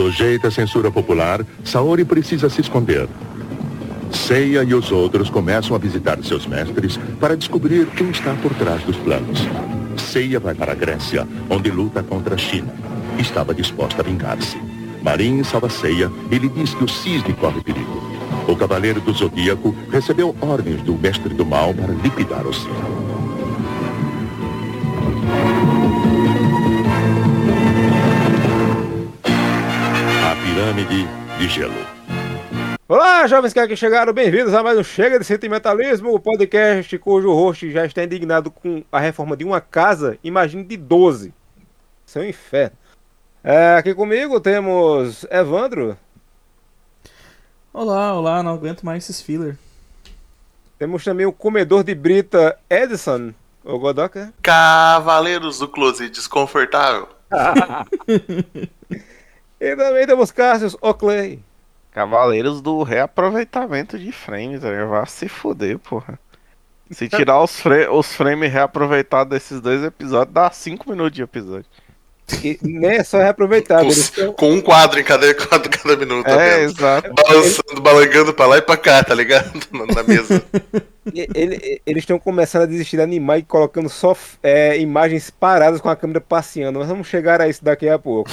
Sujeita à censura popular, Saori precisa se esconder. Seiya e os outros começam a visitar seus mestres para descobrir quem está por trás dos planos. Seiya vai para a Grécia, onde luta contra a China. Estava disposta a vingar-se. Marin salva Seiya e lhe diz que o cisne corre perigo. O Cavaleiro do Zodíaco recebeu ordens do Mestre do Mal para liquidar o cisne. Pirâmide de Gelo. Olá, jovens que aqui chegaram, bem-vindos a mais um Chega de Sentimentalismo, o podcast cujo host já está indignado com a reforma de uma casa, imagine de 12. Isso é um inferno. É, aqui comigo temos Evandro. Olá, olá, não aguento mais esses filler. Temos também o comedor de brita Edison, o Godoka. Cavaleiros do Close Desconfortável. e também temos Cassius Oakley. Cavaleiros do reaproveitamento de frames, aí vai se fuder, porra. Se tirar os, fra os frames reaproveitados desses dois episódios, dá 5 minutos de episódio. E nem é só reaproveitado. Com, tão... com, um quadro em cada, quadro, cada minuto. É, tá exato. Balançando, balangando pra lá e pra cá, tá ligado? Na mesa. Ele, eles estão começando a desistir de animar e colocando só é, imagens paradas com a câmera passeando. Mas vamos chegar a isso daqui a pouco.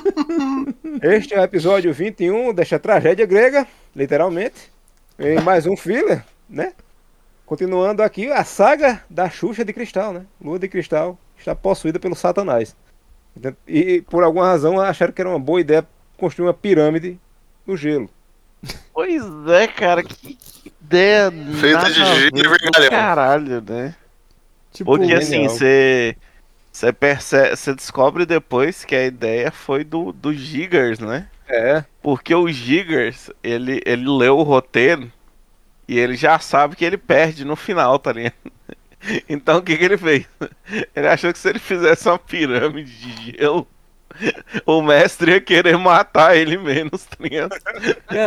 este é o episódio 21 desta tragédia grega, literalmente. E mais um filler, né? Continuando aqui a saga da Xuxa de Cristal, né? Lua de Cristal está possuída pelo Satanás. E por alguma razão acharam que era uma boa ideia construir uma pirâmide no gelo. Pois é, cara, que ideia. Feita de gelo e vergalhão. Caralho, né? Tipo, Porque assim, você. Você percebe, você descobre depois que a ideia foi do, do Giggers, né? É. Porque o Giggers, ele, ele leu o roteiro e ele já sabe que ele perde no final, tá ligado? Então o que, que ele fez? Ele achou que se ele fizesse uma pirâmide de gelo, o mestre ia querer matar ele menos, tá ligado?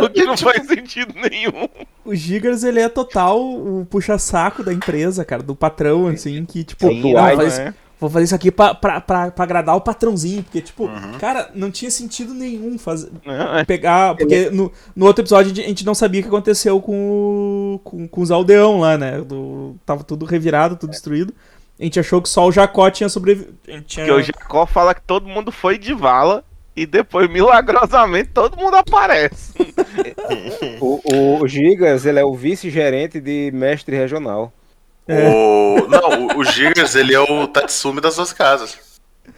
o que não tipo, faz sentido nenhum. O Gigas, ele é total o puxa-saco da empresa, cara, do patrão, assim, que tipo, Sim, não, faz, é vou fazer isso aqui pra, pra, pra, pra agradar o patrãozinho. Porque, tipo, uhum. cara, não tinha sentido nenhum fazer. É. Pegar. Porque no, no outro episódio a gente não sabia o que aconteceu com, com, com os aldeão lá, né? Do, tava tudo revirado, tudo destruído. A gente achou que só o Jacó tinha sobrevivido. Tinha... Porque o Jacó fala que todo mundo foi de vala e depois, milagrosamente, todo mundo aparece. o, o Gigas, ele é o vice-gerente de mestre regional. É. O... Não, o, Gigas, ele é o Tatsumi das duas casas.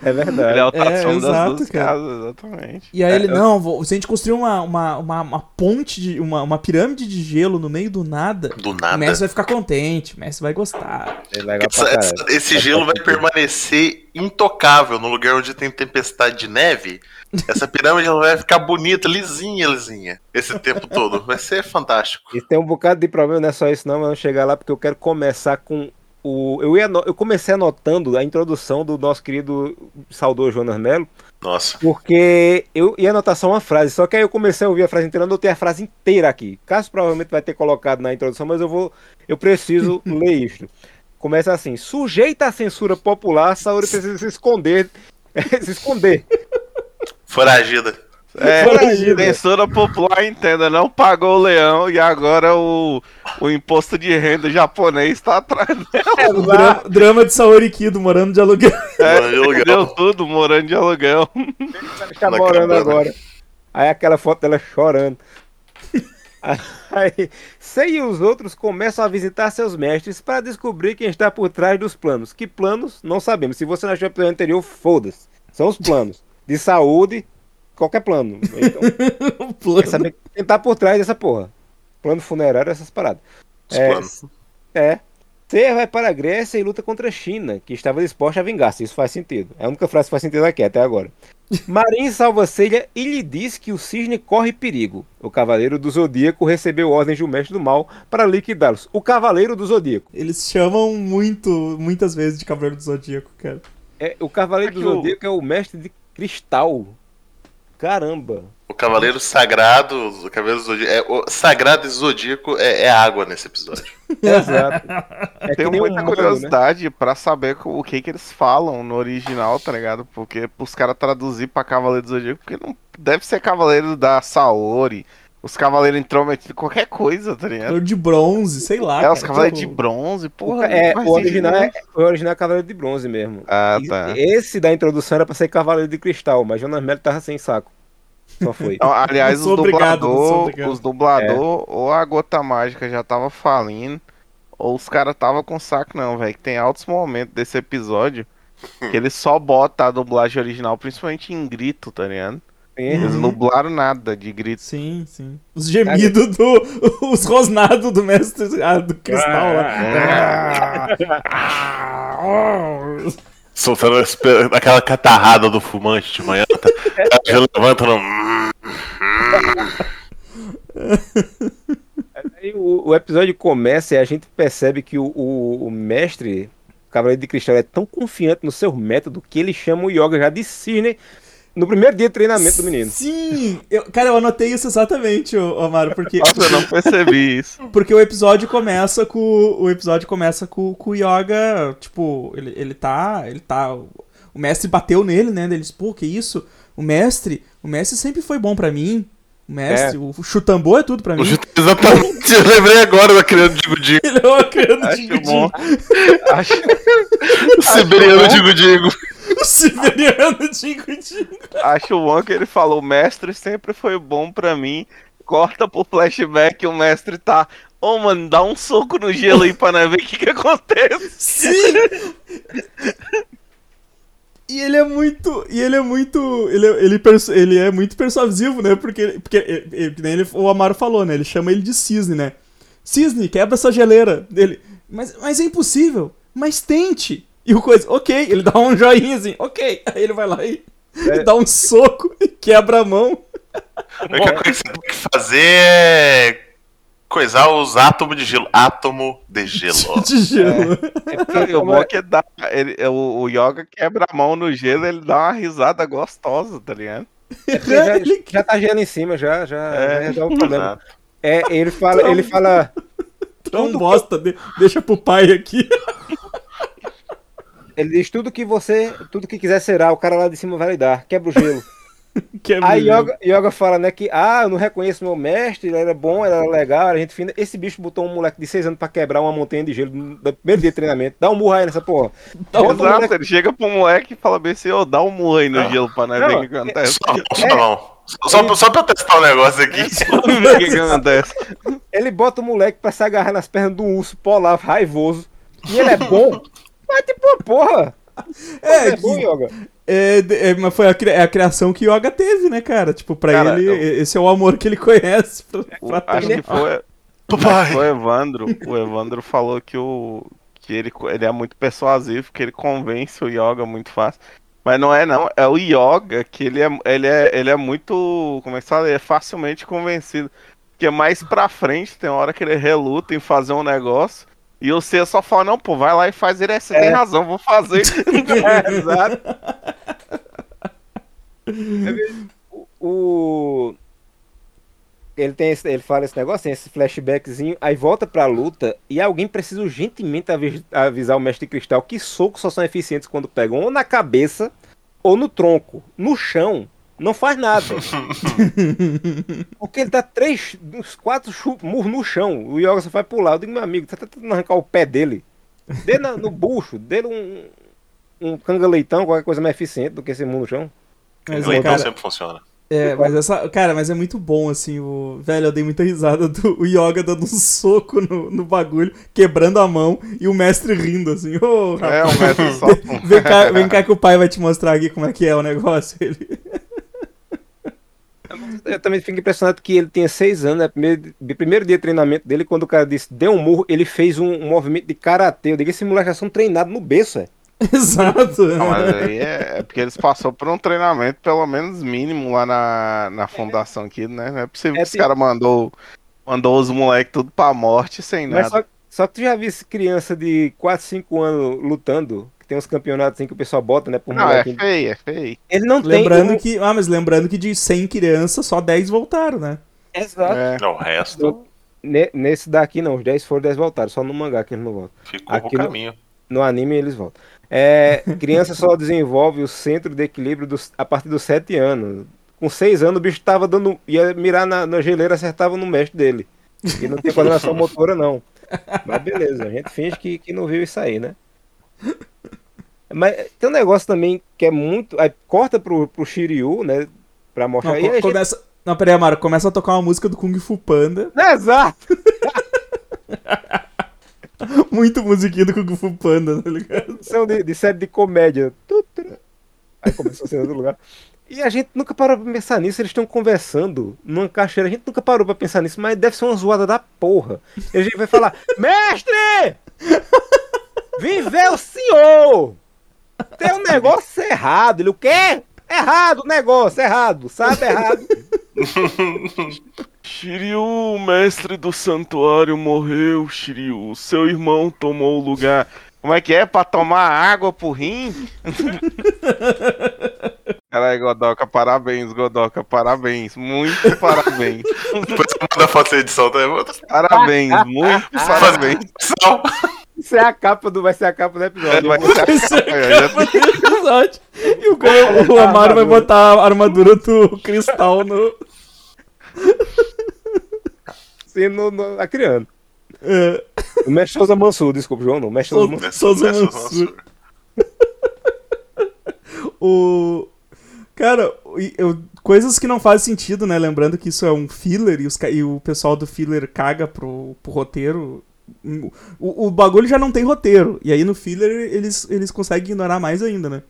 É verdade. Ele é o é, das duas cara. casas, exatamente. E aí é, ele, não, se a gente construir uma, uma, uma, uma, ponte, de, uma, uma pirâmide de gelo no meio do nada, do nada. o Messi vai ficar contente, o Messi vai gostar. Essa, essa, esse gelo vai permanecer intocável no lugar onde tem tempestade de neve. Essa pirâmide vai ficar bonita, lisinha, lisinha, esse tempo todo. Vai ser fantástico. E tem um bocado de problema, não é só isso não, mas vamos chegar lá porque eu quero começar com o... Eu, ia, eu comecei anotando a introdução do nosso querido saudoso Jonas Melo. Nossa. Porque eu ia anotar só uma frase, só que aí eu comecei a ouvir a frase inteira, anotei a frase inteira aqui. Caso provavelmente vai ter colocado na introdução, mas eu vou. Eu preciso ler isto. Começa assim: sujeita à censura popular, Saori precisa se esconder. se esconder. Foragida. É, censura popular, entenda, não pagou o leão e agora o, o imposto de renda japonês está atrás dela. É, drama, drama de Saori Kido, morando de aluguel. É, de aluguel. deu tudo, morando de aluguel. Tá morando agora. Aí aquela foto dela chorando. Aí, Sei e os outros começam a visitar seus mestres para descobrir quem está por trás dos planos. Que planos? Não sabemos. Se você não achou o episódio anterior, foda-se. São os planos de saúde, qualquer plano. Então, plano. quer saber quem tá por trás dessa porra. Plano funerário, essas paradas. Os é. É. Ser vai para a Grécia e luta contra a China, que estava disposta a vingar-se. Isso faz sentido. É a única frase que faz sentido aqui até agora. Marin salva Celia e lhe diz que o cisne corre perigo. O Cavaleiro do Zodíaco recebeu ordens do Mestre do Mal para liquidá-los. O Cavaleiro do Zodíaco. Eles chamam muito, muitas vezes de Cavaleiro do Zodíaco, cara. É, o Cavaleiro do Zodíaco é o Mestre de cristal. Caramba. O Cavaleiro Sagrado, o Cavaleiro Zodíaco. É, o Sagrado e Zodíaco é, é água nesse episódio. Exato. É Tenho um muita humano, né? curiosidade pra saber o que que eles falam no original, tá ligado? Porque os caras traduzir pra Cavaleiro do Zodíaco, porque não deve ser Cavaleiro da Saori, os Cavaleiros intrometidos, qualquer coisa, tá ligado? Cavaleiro de bronze, sei lá. É, os cara, Cavaleiros de tipo, bronze, porra. É, o original é, o original é Cavaleiro de Bronze mesmo. Ah, E- tá. Esse da introdução era pra ser Cavaleiro de Cristal, mas Jonas Melo tava sem saco. Só foi. Não, aliás, os dublador, obrigado. os dublador, ou a gota mágica já tava falindo, ou os caras tava com saco não, velho. Que tem altos momentos desse episódio que eles só botam a dublagem original, principalmente em grito, tá ligado? Eles não dublaram nada de grito. Sim, sim. Os gemidos do. Os rosnados do mestre ah, do cristal lá. Soltando aquela catarrada do fumante de manhã. Tá, tá, já levanta no. Aí o, o episódio começa e a gente percebe que o, o- o mestre, o Cavaleiro de Cristal, é tão confiante no seu método que ele chama o Yoga já de cisne no primeiro dia de treinamento do menino. Sim! Eu- cara, eu anotei isso exatamente, ô, Amaro, porque, Nossa, eu não percebi isso. porque o episódio começa com. O episódio começa com, com o Yoga, tipo, ele, ele tá. Ele tá. O mestre bateu nele, né? Ele disse, pô, que isso? O mestre, o mestre sempre foi bom pra mim. O mestre, o chutambô é tudo pra mim. Exatamente, eu lembrei agora da criança Digo Digo. Ele é uma de bom. Acho, O Siberiano Digo Digo. O siberiano Dingo. acho bom que ele falou: o mestre sempre foi bom pra mim. Corta pro flashback, o mestre tá. Ô, mano, dá um soco no gelo aí pra nós ver o que que acontece. Sim! E ele é muito. E ele é muito. Ele, é- ele, ele é muito persuasivo, né? Porque, porque ele- ele- ele- o Amaro falou, né? Ele chama ele de cisne, né? Cisne, quebra essa geleira. Dele. Mas, mas é impossível. Mas tente. E o coisa, ok, ele dá um joinha assim, ok. Aí ele vai lá e, e dá um soco e quebra a mão. A única coisa que você tem que fazer é coisar os átomos de gelo. Átomo de gelo. De gelo. É porque, E o bom é- é que dá, ele, o, o Yoga quebra a mão no gelo, ele dá uma risada gostosa, tá ligado? é já, já tá gelo em cima, já, já, É. já resolve o problema. Exato. É, ele fala, ele fala. Tão bosta, de- deixa pro pai aqui. Ele diz tudo que você, tudo que quiser será, o cara lá de cima vai lhe dar, quebra o gelo. Gelo. Yoga, Yoga fala, né, que ah, eu não reconheço meu mestre, ele era bom, ele era legal, era gente fina. Esse bicho botou um moleque de 6 anos pra quebrar uma montanha de gelo no primeiro dia de treinamento. Dá um murro aí nessa porra. Dá um Exato, moleque- ele chega pro moleque e fala bem assim, ô, dá um murro aí no Não. gelo pra nós Não, ver o que acontece. Só, só não. Só, só, só pra eu testar o negócio aqui. O que, que acontece. Ele bota o moleque pra se agarrar nas pernas de um urso polar raivoso. E ele é bom. Mas tipo, porra. É, É, bom, que- Yoga. É, é, mas foi a, é a criação que Yoga teve, né, cara? Tipo, pra Cara, ele, eu- esse é o amor que ele conhece. Pra, pra Acho que foi, o Evandro. O Evandro falou que, o, que ele, ele é muito persuasivo, que ele convence o Yoga muito fácil. Mas não é não, é o Yoga que ele é, ele é, ele é muito, como é que fala? Ele é facilmente convencido. Porque mais pra frente tem hora que ele reluta em fazer um negócio e você só fala, não, pô, vai lá e faz ele, é, você tem razão, vou fazer. É, exato. O. Ele, tem esse- ele fala esse negócio, tem esse flashbackzinho, aí volta pra luta e alguém precisa urgentemente avi- avisar o mestre cristal que socos só são eficientes quando pegam ou na cabeça ou no tronco. No chão, não faz nada. Porque ele dá três, uns quatro murros no chão. O Yoga só vai pular. Eu digo, meu amigo, tá tentando arrancar o pé dele. Dê na- no bucho, dê um, um canga-leitão, qualquer coisa mais eficiente do que esse murro no chão. Mas, Então cara, sempre funciona. é, mas essa, cara, mas é muito bom, assim, o... Velho, eu dei muita risada do o Yoga dando um soco no, no bagulho, quebrando a mão, e o mestre rindo, assim, ô, é, rapaz, o mestre só. vem, cá, vem cá que o pai vai te mostrar aqui como é que é o negócio. Ele... Eu também fico impressionado que ele tinha seis anos, né? Primeiro, primeiro dia de treinamento dele, quando o cara disse, deu um murro, ele fez um, um movimento de karatê. Eu digo, esse moleque já são treinados no berço, é. Exato. Não, mas aí é, é porque eles passaram por um treinamento, pelo menos mínimo, lá na, na fundação aqui, né? Não é possível É, que os caras mandou, mandou os moleques tudo pra morte sem Mas nada. só, só que tu já viu criança de 4, 5 anos lutando, tem uns campeonatos assim que o pessoal bota, né? Por Não, é feio, é feio. Ele não Lembrando tem. que. Ah, mas lembrando que de 100 crianças, só 10 voltaram, né? Exato. É. O resto Ne- Nesse daqui não, os 10 foram, 10 voltaram. Só no mangá que eles não voltam. ficou Aqui no no- caminho. No anime eles voltam. É, criança só desenvolve o centro de equilíbrio dos- a partir dos 7 anos. Com 6 anos o bicho tava dando. ia mirar na, na geleira acertava no mestre dele. E não tem coordenação motora, não. Mas beleza, a gente finge que, que não viu isso aí, né? Mas tem um negócio também que é muito. Aí corta pro, pro Shiryu, né? Pra mostrar. Não, co- gente- começa. Não, peraí, Amaro, começa a tocar uma música do Kung Fu Panda. Exato! Muito musiquinha do Kung Fu Panda, tá ligado? São de, de série de comédia. Aí começou a ser em outro lugar. E a gente nunca parou pra pensar nisso, eles estão conversando numa caixeira, a gente nunca parou pra pensar nisso, mas deve ser uma zoada da porra. E a gente vai falar, mestre! Vem ver o senhor! Tem um negócio errado. Ele, o quê? Errado o negócio, errado, sabe errado. Shiryu, o mestre do santuário, morreu, Shiryu. Seu irmão tomou o lugar. Como é que é? Pra tomar água pro rim? Caralho, Godoka, parabéns, Godoka, parabéns. Muito parabéns. Depois você manda a foto da edição, tá? Parabéns, muito parabéns. Isso é a capa do. Vai ser a capa do episódio. Vai ser a- episódio. E o, cara- o Amaro vai botar a armadura do cristal no. Sim, no, no, a criança. É, O mestre Souza Mansur, desculpa, João, não. O mestre Souza Mansur. Souza Mansur. o. Cara, eu- coisas que não fazem sentido, né? Lembrando que isso é um filler e, os e o pessoal do filler caga pro, pro roteiro. O, o bagulho já não tem roteiro. E aí no filler eles, eles conseguem ignorar mais ainda, né?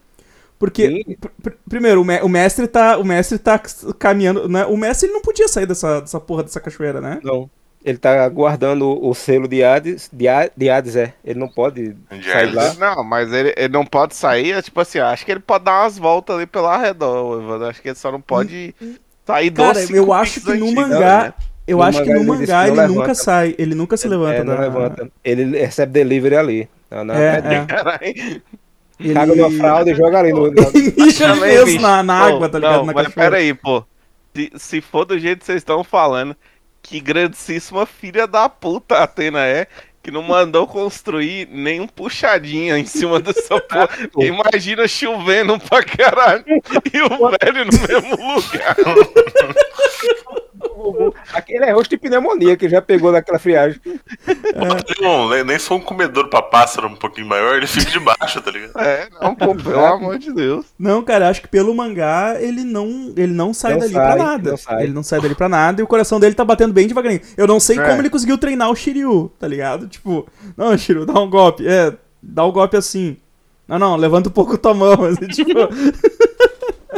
Porque, pr- pr- primeiro, o, me- o mestre tá. O mestre tá caminhando. Né? O mestre ele não podia sair dessa, dessa porra dessa cachoeira, né? Não. Ele tá guardando o selo de Hades. De, A- de Hades, é. Ele não pode De sair lá. Não, mas ele, ele não pode sair, é tipo assim, acho que ele pode dar umas voltas ali pelo arredor, Evandro. Acho que ele só não pode sair dos Cara, eu acho que no mangá. né? Eu No acho que no ele mangá ele nunca sai. Ele nunca se levanta É, não da. levanta. Ele recebe delivery ali. Na, na É, é. Caralho. Ele... Caga numa fralda e joga ali no. bicho. na, na Pô, água, tá ligado? Não, na mas cachoeira. pera aí, pô. Se, se for do jeito que vocês estão falando, que grandíssima filha da puta a Atena é, que não mandou construir nenhum puxadinho em cima dessa porra. Imagina chovendo pra caralho e o velho no mesmo lugar. Aquele é rosto de pneumonia que ele já pegou naquela friagem. Não, nem- nem sou um comedor pra pássaro um pouquinho maior, ele fica de baixo, tá ligado? É, não, pô, pelo amor de Deus. Não, cara, acho que pelo mangá ele não, ele não sai Não dali sai, pra nada. não sai. Ele não sai dali pra nada e o coração dele tá batendo bem devagarinho. Eu não sei É. como ele conseguiu treinar o Shiryu, tá ligado? Tipo, não, Shiryu, dá um golpe. É, dá um golpe assim. Não, não, levanta um pouco tua mão. Assim, tipo,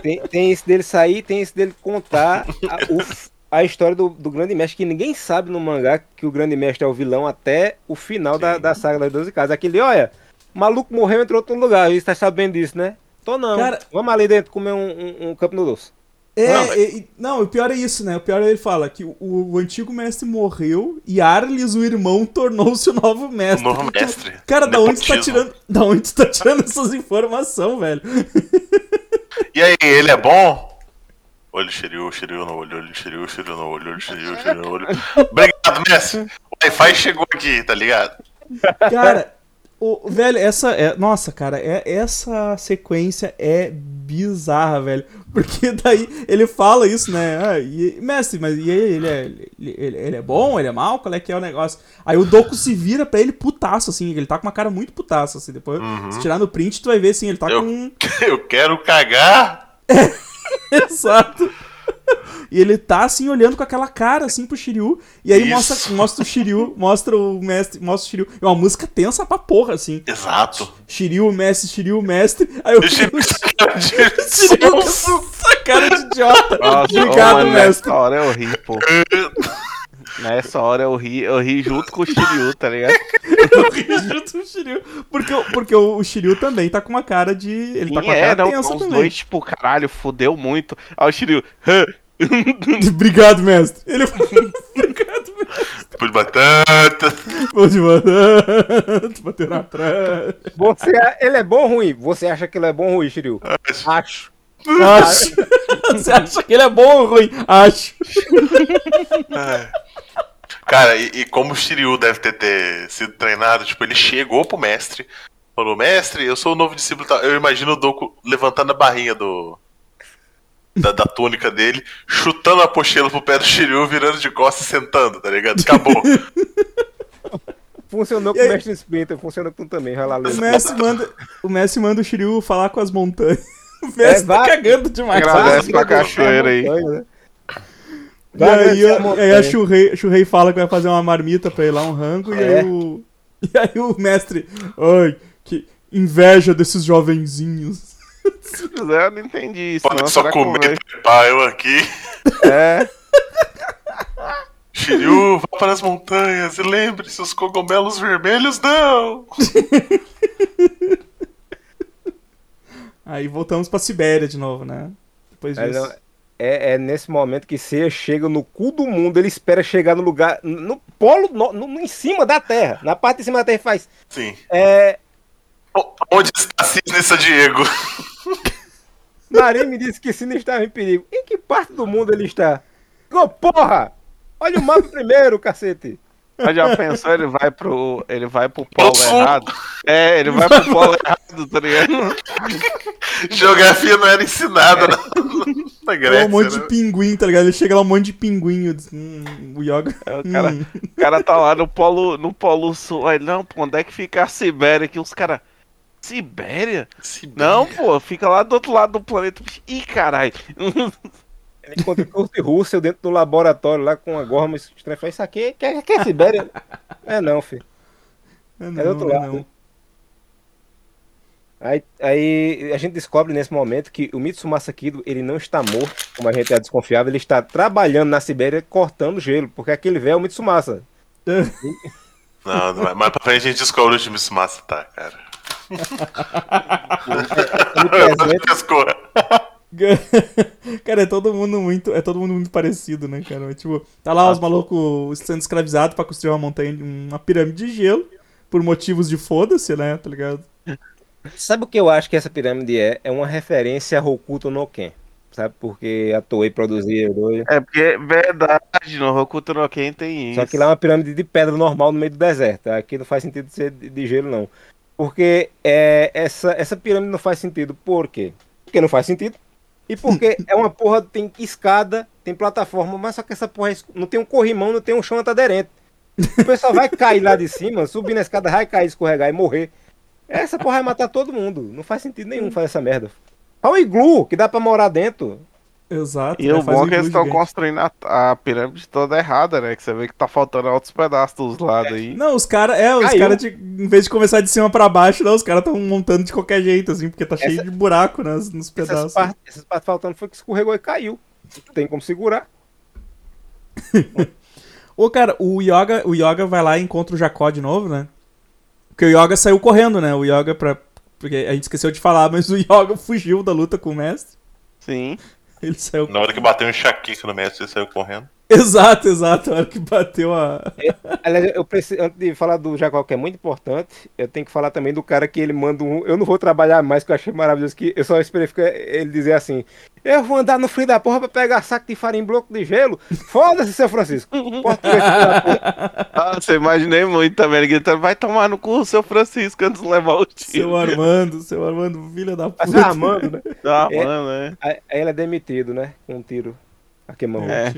Tem, tem esse dele sair, tem esse dele contar a, o- a história do, do grande mestre, que ninguém sabe no mangá que o grande mestre é o vilão até o final da, da saga das 12 casas. Aquele, olha, o maluco morreu entre outro lugar, e você tá sabendo disso, né? Tô não. Cara- Vamos ali dentro comer um, um, um cup noodles. É, Não, mas- e- e- não, o pior é isso, né? O pior é ele fala que o, o antigo mestre morreu e Arles, o irmão, tornou-se o novo O mestre. novo Tu- mestre. Cara, da onde tu tá tirando, da onde tu tá tirando essas informações, velho? E aí, ele é bom? Olho Shiryu, Shiryu no olho, olho Shiryu, Shiryu no olho, olho Shiryu, Shiryu no olho. Obrigado, mestre. O Wi-Fi chegou aqui, tá ligado? Cara, o, velho, essa é, nossa, cara, é essa sequência é bizarra, velho. Porque daí ele fala isso, né? Ah, e- mestre, mas e aí, ele é, ele, ele- ele é bom, ele é mal? Qual é que é o negócio? Aí o Doku se vira pra ele putaço, assim, ele tá com uma cara muito putaço, assim, depois, se tirar no print, tu vai ver, assim, ele tá Eu- com... Eu quero cagar. Exato. E ele tá assim olhando com aquela cara assim pro Shiryu. E aí Isso. mostra, mostra o Shiryu, mostra o mestre, mostra o Shiryu. É uma música tensa pra porra, assim. Exato. Shiryu, mestre, Shiryu, mestre. Aí eu Deixa eu Shiryu com essa cara de idiota. Nossa, Obrigado, ô, mano, mestre. Hora eu ri, pô. Nessa hora eu ri, eu ri junto com o Shiryu, tá ligado? Eu ri junto com o Shiryu. Porque, o- porque o, Shiryu também tá com uma cara de. Ele tá com uma é, cara não, tensa os também. dois, tipo, caralho, fudeu muito. Aí o Shiryu? Obrigado, mestre. Ele Obrigado, mestre. Pão de batata. Pão de batata. Bateu na praia. Você, ele é bom ou ruim? Você acha que ele é bom ou ruim, Shiryu? Acho. Acho. Você acha que ele é bom ou ruim? Acho. É. Cara, e, e como o Shiryu deve ter, ter sido treinado, tipo, ele chegou pro mestre, falou, mestre, eu sou o novo discípulo, eu imagino o Doku levantando a barrinha do... Da, da túnica dele, chutando a pochila pro pé do Shiryu, virando de costas e sentando, tá ligado? Acabou. Funcionou com o mestre Splinter, funciona com tu também, vai lá O. Messi manda o, Messi manda o Shiryu falar com as montanhas. O Messi É, tá cagando demais. Agradece pra cachoeira aí. montanha, né? E aí, a aí a Shurei, Shurei fala que vai fazer uma marmita pra ir lá, um rango, e, É. aí o, e aí o mestre. Ai, que inveja desses jovenzinhos. Eu não entendi isso. Pode não, só comer, trepar eu aqui. É. Shiryu, vá para as montanhas e lembre-se, os cogumelos vermelhos não! Aí voltamos pra Sibéria de novo, né? Depois É, disso. É, é nesse momento que Seiya chega no cu do mundo, ele espera chegar no lugar, no polo, no, no- em cima da Terra, na parte de cima da Terra faz. Sim. É, O- Onde está Cisne São Diego? Marinho me disse que Sina estava em perigo. Em que parte do mundo ele está? Ô, porra! Olha o mapa primeiro, cacete. Mas já pensou, ele vai pro. Ele vai pro polo errado. É, ele vai pro polo errado, tá ligado? Geografia não era ensinada na, na É Grécia. um monte né? de pinguim, tá ligado? Ele chega lá um monte de pinguim. eu disse, Hum, o Yoga. É, o cara- hum. O cara tá lá no polo, no polo sul. Aí, não, pô, onde é que fica a Sibéria? Que os caras. Sibéria? Não, pô, fica lá do outro lado do planeta. Ih, caralho. Ele encontra o Russell dentro do laboratório lá com uma gorma estranha. Isso aqui que é, que é Sibéria? é não, filho. É, do outro não, é lado. não. Aí, aí a gente descobre nesse momento que o Mitsumasa Kido, ele não está morto, como a gente já desconfiava, ele está trabalhando na Sibéria cortando gelo, porque aquele velho é o Mitsumasa. Não, não é. mais pra frente a gente descobre o time Massa, tá, cara. Cara, é todo mundo muito. É todo mundo muito parecido, né, cara? Mas, tipo, tá lá os malucos sendo escravizados pra construir uma montanha, uma pirâmide de gelo, por motivos de foda-se, né? Tá ligado? Sabe o que eu acho que essa pirâmide é? É uma referência a Hokuto no Ken. Sabe? Porque a Toei produzia dois. É porque é verdade, no Hokuto no Ken tem isso. Só que lá é uma pirâmide de pedra normal no meio do deserto. Aqui não faz sentido ser de gelo, não. Porque é, essa, essa pirâmide não faz sentido. Por quê? Porque não faz sentido. E porque é uma porra, tem escada, tem plataforma, mas só que essa porra é não tem um corrimão, não tem um chão antiaderente. O pessoal vai cair lá de cima, subir na escada, vai cair, escorregar e morrer. Essa porra vai matar todo mundo. Não faz sentido nenhum fazer essa merda. Olha o iglu, que dá pra morar dentro. Exato. E né? o Faz bom um é que eles estão construindo a, a pirâmide toda errada, né? Que você vê que tá faltando outros pedaços dos lados aí. Não, os caras, é, os caras, em vez de começar de cima pra baixo, não, os caras estão montando de qualquer jeito, assim, porque tá cheio Essa- de buraco nas, nos Essas pedaços. partes, essas partes faltando foi que escorregou e caiu. Não tem como segurar. Ô, cara, o Yoga, o Yoga vai lá e encontra o Jacó de novo, né? Porque o Yoga saiu correndo, né? O Yoga, pra... porque a gente esqueceu de falar, mas o Yoga fugiu da luta com o mestre. Sim. Ele saiu. Na hora que bateu um enxaqueca no mestre, ele saiu correndo. Exato, exato. A hora que bateu a. Aliás, eu preciso, antes de falar do Jacó, que é muito importante, eu tenho que falar também do cara que ele manda um. Eu não vou trabalhar mais, que eu achei maravilhoso. que Eu só esperei ele dizer assim: Eu vou andar no frio da porra pra pegar saco de farinha em bloco de gelo. Foda-se, seu Francisco. Porra. Ah, você imaginei muito também. Ele gritando, vai tomar no cu, seu Francisco, antes de levar o Seu tiro. Armando, seu Armando, filha da puta. Armando, né? Ah, É. mano, né? Aí ele é demitido, né? Com um tiro a queimão. É.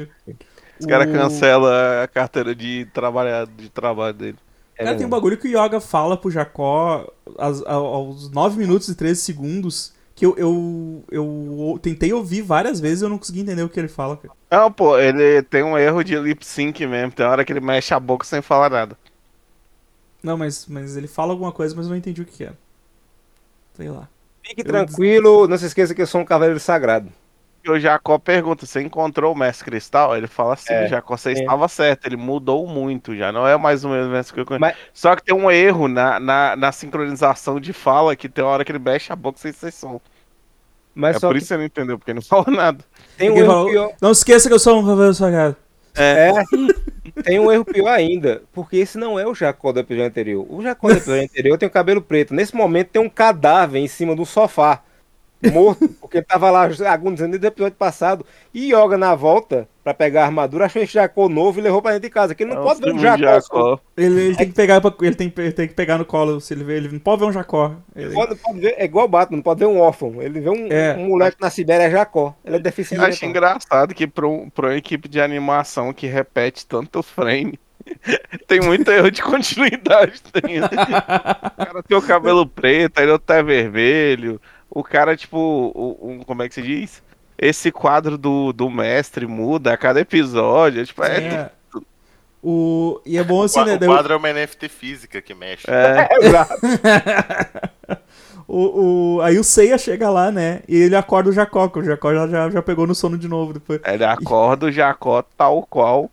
Os caras O- cancelam a carteira de, trabalhar, de trabalho dele. É Cara, tem um bagulho que o Yoga fala pro Jacó aos, aos 9 minutos e 13 segundos que eu, eu, eu tentei ouvir várias vezes e eu não consegui entender o que ele fala, cara. Não, pô, ele tem um erro de lip sync mesmo. Tem hora que ele mexe a boca sem falar nada. Não, mas, mas ele fala alguma coisa, mas eu não entendi o que que era. Sei lá. Fique tranquilo, não se esqueça que eu sou um cavaleiro sagrado. E o Jacó pergunta: você encontrou o Mestre Cristal? Ele fala assim: É, Jacó, você é. estava certo, ele mudou muito, já não é mais o mesmo Mestre que eu conheço. Mas- Só que tem um erro na, na, na sincronização de fala que tem hora que ele mexe a boca sem ser som. Mas é só por que isso que você não entendeu, porque ele não fala nada. tem um erro falou, pior. Não se esqueça que eu sou um cavaleiro sagrado. É. tem um erro pior ainda, porque esse não é o Jacó do episódio anterior. O Jacó do episódio anterior tem o cabelo preto. Nesse momento tem um cadáver em cima um sofá morto, porque ele tava lá agonizando desde o episódio passado. E Yoga na volta, pra pegar a armadura, achou esse Jacó novo e levou pra dentro de casa. Que ele não É um pode ver um Jacó. Jacó. Ele, ele tem que pegar ele tem, ele tem que pegar no colo se ele vê, ele não pode ver um jacó. Ele- Pode, pode ver, é igual o Batman, não pode ver um órfão. Ele vê um, É. um moleque na Sibéria, é Jacó. Ele é Eu deficiente. acho engraçado que pra, um- pra uma equipe de animação que repete tanto frame, tem muito erro de continuidade. Tem. O cara tem o cabelo preto, aí o outro é vermelho. O cara, tipo, o- como é que se diz? Esse quadro do, do mestre muda a cada episódio. Tipo, é, É. O, e é bom assim, o né? o daí quadro é uma NFT física que mexe. é, Exato. O, o, aí o Seiya chega lá, né? E ele acorda o Jacó, que o Jacó já, já, já pegou no sono de novo depois. ele acorda o Jacó tal qual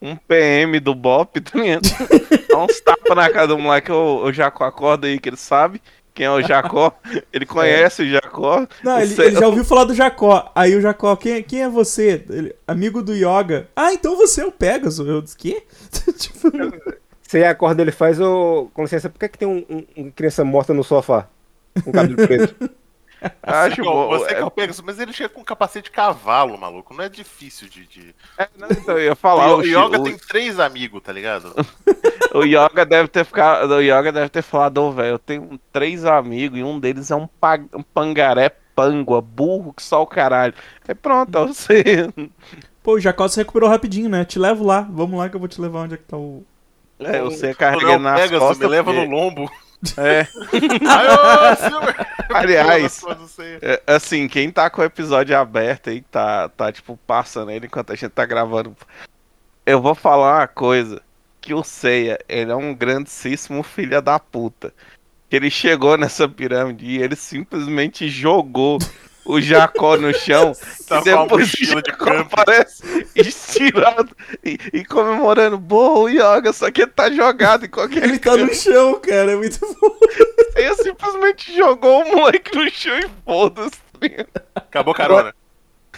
um PM do Bop, tá ligado? Dá uns tapas na cara do moleque, o, o Jacó acorda aí, que ele sabe quem é o Jacó. Ele conhece o Jacó. Não, o ele, ele já ouviu falar do Jacó. Aí o Jacó, quem, quem é você? Ele, amigo do Yoga. Ah, então você é o Pegasus. Eu disse, quê? tipo, Você acorda, ele faz o. Com licença, por que, que tem um, um- uma criança morta no sofá? Com cabelo preto. Acho Igual, bom. você é- que é o Pegasus, mas ele chega com capacete de cavalo, maluco. Não é difícil de. de... é, não, então, eu ia falar, o o, Yoga o, tem três amigos, tá ligado? O Yoga deve ter ficado. O Yoga deve ter falado, ô, velho, eu tenho três amigos e um deles é um, pa- um pangaré pangua, burro que só o caralho. É pronto, é você. Pô, o Jacó se recuperou rapidinho, né? Te levo lá. Vamos lá que eu vou te levar onde é que tá o. É, você Não, carrega nas Pegasus, costas. me leva porque- no lombo. É, aliás, sei. é, assim, quem tá com o episódio aberto aí, tá, tá tipo, passando ele enquanto a gente tá gravando. Eu vou falar uma coisa. Que o Seiya, ele é um grandíssimo filho da puta. Que ele chegou nessa pirâmide e ele simplesmente jogou o Jacó no chão. Tá e depois o mochila de aparece estirado e, e comemorando. Boa, o Yoga, só que ele tá jogado em qualquer Ele tá no chão, cara. É muito bom. Ele simplesmente jogou o moleque no chão e foda-se. Acabou a carona.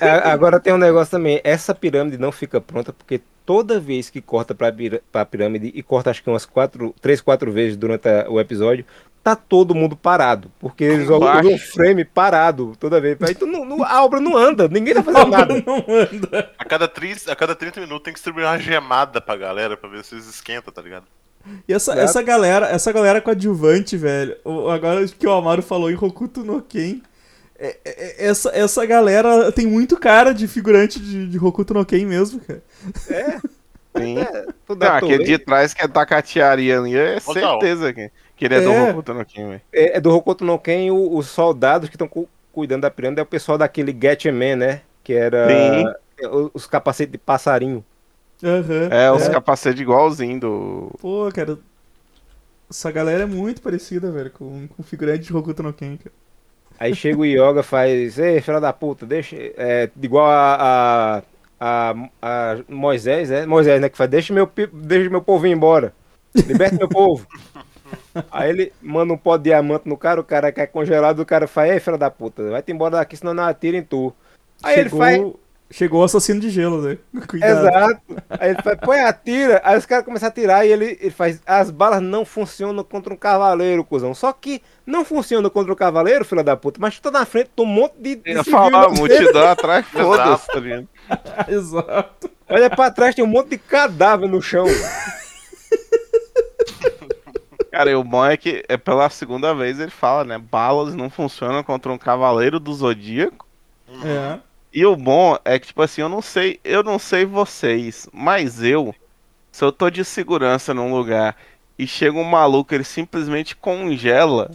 A- Agora tem um negócio também. Essa pirâmide não fica pronta porque toda vez que corta pra, pra pirâmide e corta acho que umas quatro, três, quatro vezes durante a- o episódio, tá todo mundo parado. Porque eles usam um frame parado toda vez. Então não- não- a obra não anda, ninguém tá fazendo nada. Não anda. A cada, 30, a cada 30 minutos tem que distribuir uma gemada pra galera pra ver se eles esquentam, tá ligado? E essa, essa galera, essa galera coadjuvante, velho. o- Agora que o Amaro falou em Hokuto no Ken. É- é- Essa, essa galera tem muito cara de figurante de, de Hokuto no Ken mesmo, cara. Sim. Tudo Não, aquele de trás que é da Catiaria ali, é Total. certeza que, que ele é, do É. Hokuto no Ken, velho. É, é do Hokuto no Ken, o- os soldados que estão cuidando da pirâmide é o pessoal daquele Getman, né? Que era Sim. é, o- os capacetes de passarinho. Aham. É, os capacetes igualzinho do. Pô, cara. Essa galera é muito parecida, velho, com, com figurante de Hokuto no Ken, cara. Aí chega o Yoga faz, ei, filha da puta, deixa. É, igual a, a, a, a Moisés, é? Moisés, né? Que faz, deixa meu, deixa meu povo ir embora. Liberte meu povo. Aí ele manda um pó de diamante no cara, o cara cai congelado, o cara faz, ei, filha da puta, vai-te embora daqui, senão não atira em tu. Aí ele chegou, faz. Chegou o assassino de gelo, né? Cuidado. Exato. Aí ele faz, põe, atira. Aí os caras começam a atirar e ele, ele faz. As balas não funcionam contra um cavaleiro, cuzão. Só que não funciona contra o cavaleiro, filha da puta, mas tu tá na frente de um monte de. de Eu falar, a inocente. multidão atrás, foda-se, tá ligado? Exato. Olha pra trás, tem um monte de cadáver no chão. Cara, e o bom é que é pela segunda vez ele fala, né? Balas não funcionam contra um cavaleiro do zodíaco. É. E o bom é que, tipo assim, eu não sei, eu não sei vocês, mas eu, se eu tô de segurança num lugar e chega um maluco, ele simplesmente congela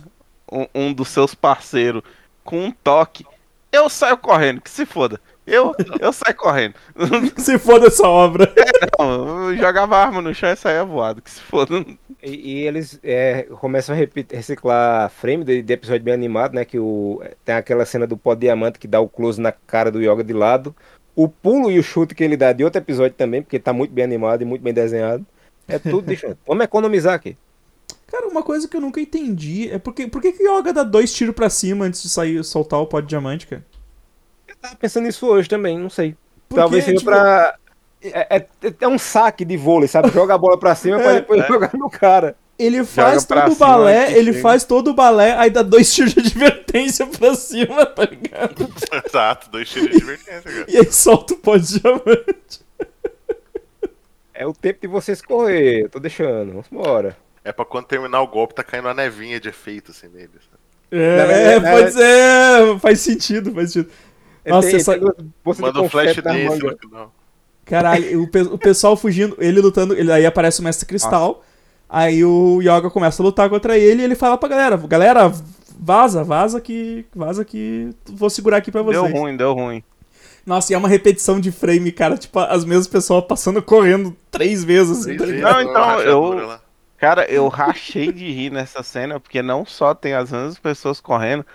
um, um dos seus parceiros com um toque, eu saio correndo, que se foda. Eu, eu saio correndo. Se for dessa obra. Não, eu jogava arma no chão e saía voado, que se foda. E, e eles é, começam a reciclar frame de, de episódio bem animado, né? Que o, tem aquela cena do pó diamante que dá o close na cara do Yoga de lado. O pulo e o chute que ele dá de outro episódio também, porque tá muito bem animado e muito bem desenhado. É tudo diferente. Vamos economizar aqui. Cara, uma coisa que eu nunca entendi é porque, por que, que o Yoga dá dois tiros pra cima antes de sair soltar o pó de diamante, cara? Eu tava pensando nisso hoje também, não sei. Porque, Talvez seja tipo, pra. É, é, é um saque de vôlei, sabe? Joga a bola pra cima pra depois jogar no cara. Ele faz pra todo o balé, ele chega. faz todo o balé, aí dá dois tiros de advertência pra cima, tá ligado? Exato, dois tiros de advertência, cara. E aí solta o pó de diamante. É o tempo de vocês correr. Eu tô deixando. Vamos embora. É pra quando terminar o golpe, tá caindo uma nevinha de efeito assim nele. É, pode ser, faz sentido, faz sentido. Nossa, Tem- você de Manda um flash no final. Caralho, o, pe- o pessoal fugindo, ele lutando, ele, aí aparece o Mestre Cristal, aí o Yoga começa a lutar contra ele e ele fala pra galera, galera, vaza, vaza que, vaza que vou segurar aqui pra vocês. Deu ruim, deu ruim. Nossa, e é uma repetição de frame, cara, tipo, as mesmas pessoas passando correndo três vezes, assim, tá Três? Não, vezes, então, uma rachadura eu-. Cara, eu rachei de rir nessa cena, porque não só tem as mesmas pessoas correndo,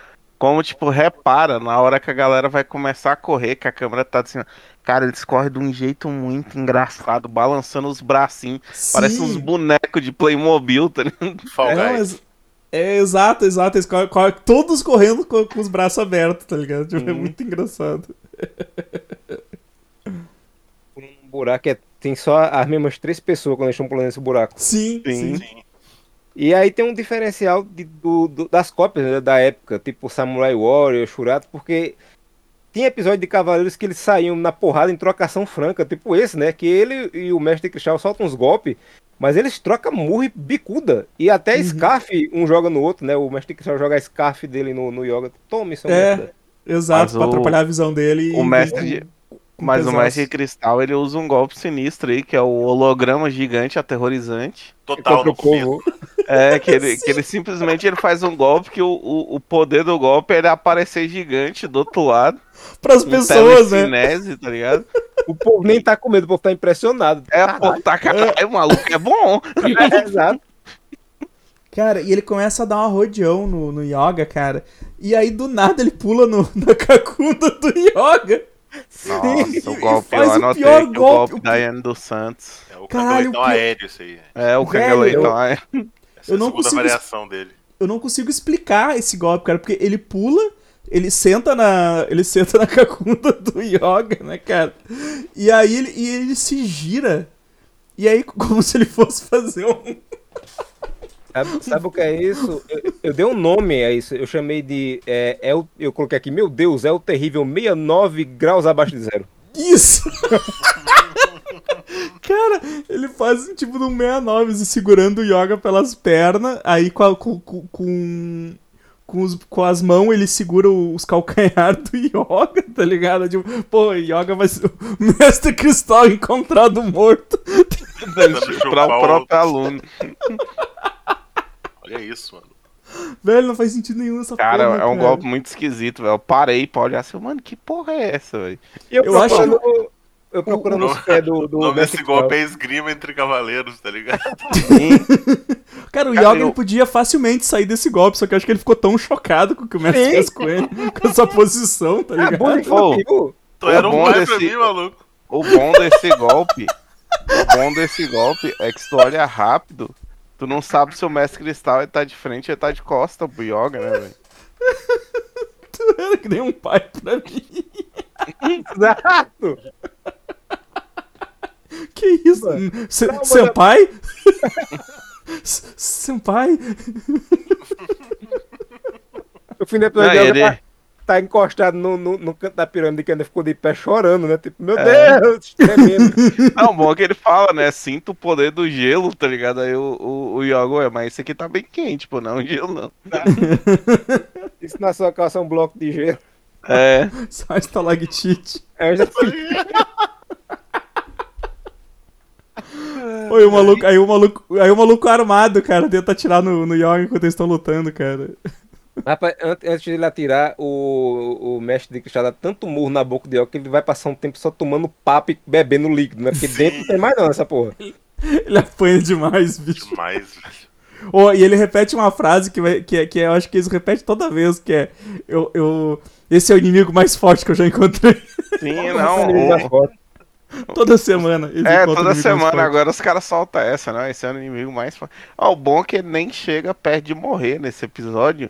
como, tipo, repara, na hora que a galera vai começar a correr, que a câmera tá assim, cara, eles correm de um jeito muito engraçado, balançando os bracinhos, parece uns Sim. bonecos de Playmobil, tá ligado? É, é, exato, exato. Eles correm- correm- todos correndo com, com os braços abertos, tá ligado? Tipo, É muito engraçado. Um buraco é, tem só as mesmas três pessoas quando eles estão pulando esse buraco. Sim, sim. Sim. E aí tem um diferencial de- do- do- das cópias né, da época, tipo Samurai Warrior, Shurato, porque tinha episódio de Cavaleiros que eles saíam na porrada em trocação franca, tipo esse, né? Que ele e o Mestre Cristal soltam uns golpes, mas eles trocam murro e bicuda. E até Uhum. Scarf um joga no outro, né? O Mestre Cristal joga a Scarf dele no, no Yoga. Tome, seu É. Exato, Mas pra o- atrapalhar a visão dele. e- O mestre de- com Mas o. Mestre Cristal, ele usa um golpe sinistro aí, que é o holograma gigante aterrorizante. Total no. É, que ele, que ele simplesmente ele faz um golpe que o, o, o poder do golpe é ele aparecer gigante do outro lado. Pras um pessoas, né? tá ligado? O povo nem tá com medo, o povo tá impressionado. É, pô, tá caralho, maluco, é bom. É, exato. Cara, e ele começa a dar um arrodeão no, no Yoga, cara. E aí, do nada, ele pula no, na cacunda do Yoga. Nossa, o E golpe, faz eu o anotei pior que o golpe, golpe o da Iane dos Santos. É o Caralho, cangoleitão que- aéreo isso aí. É, o Velho, cangoleitão. é. Essa é Eu a não segunda consigo- variação dele. Eu não consigo explicar esse golpe, cara, porque ele pula, ele senta na, ele senta na cacunda do Yoga, né, cara? E aí ele, e ele se gira. E aí, como se ele fosse fazer um. Sabe, sabe o que é isso? Eu, eu dei um nome a isso. Eu chamei de. É, é o, eu coloquei aqui, meu Deus, é o terrível 69 graus abaixo de zero. Isso! Cara, ele faz tipo no 69, assim, segurando o Yoga pelas pernas, aí com, a- com, com, com, os- com as mãos ele segura os calcanhar do Yoga, tá ligado? Tipo, pô, Yoga vai ser o mestre cristal encontrado morto. Pra o próprio aluno. Olha isso, mano. Velho, não faz sentido nenhum essa Cara, porra, é um golpe muito esquisito, velho. Eu parei pra olhar assim, mano, que porra é essa, velho? Eu, Eu acho procurando, Eu procurando os pés do, do O nome desse golpe é esgrima entre cavaleiros, tá ligado? Cara, o Yoga eu- podia facilmente sair desse golpe, só que eu acho que ele ficou tão chocado com o que o mestre Sim. fez com ele, com essa posição, tá Ah, ligado? bullying infantil. Tu era um bom pai desse- pra mim, maluco. O bom desse golpe, o bom desse golpe é que se tu olha rápido, tu não sabe se o mestre cristal tá de frente ou ele tá de costa pro yoga, né, velho? Tu era que nem um pai pra mim. Exato. Que isso? Se- Calma, senpai? S- senpai? No fim do episódio, Não, ele ele- tá, tá encostado no, no, no canto da pirâmide que ainda ficou de pé chorando, né? Tipo, meu É. Deus, tremendo. Não, o bom é que ele fala, né? Sinto o poder do gelo, tá ligado? Aí o, o, o yoga, ué, mas esse aqui tá bem quente, pô, não, gelo não. Isso na sua calça é um bloco de gelo. É, Só estalactite. Aí eu já Oi, o maluco, aí o maluco, aí o maluco armado, cara, tenta atirar no, no Yoga enquanto eles estão lutando, cara. Rapaz, antes, antes de ele atirar, o, o mestre de cristal dá tanto murro na boca de Yoga que ele vai passar um tempo só tomando papo e bebendo líquido, né? Porque dentro não tem mais não essa porra. Ele apanha demais, bicho. Demais, velho. Oh, e ele repete uma frase que, vai, que, é- que é- eu acho que eles repetem toda vez, que é eu, eu, esse é o inimigo mais forte que eu já encontrei. sim, não. das o-. toda semana. É, toda semana agora os caras soltam essa, né? Esse é o inimigo mais forte. O bom é que ele nem chega perto de morrer nesse episódio.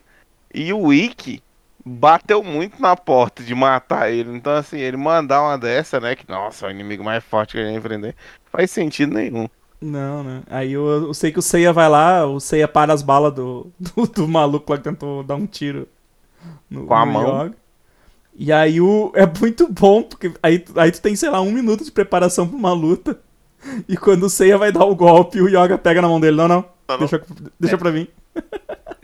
E o Ikki bateu muito na porta de matar ele. Então, assim, ele mandar uma dessa, né? Que, nossa, é o inimigo mais forte que ele ia empreender. Faz sentido nenhum. Não, né? Aí eu, eu, sei que o Seiya vai lá, o Seiya para as balas do, do, do maluco lá que tentou dar um tiro no, Com a mão. Yoga. E aí o, é muito bom, porque aí, aí tu tem, sei lá, um minuto de preparação pra uma luta. E quando o Seiya vai dar o golpe, o Yoga pega na mão dele. Não, não. Não, não. Deixa, deixa pra mim.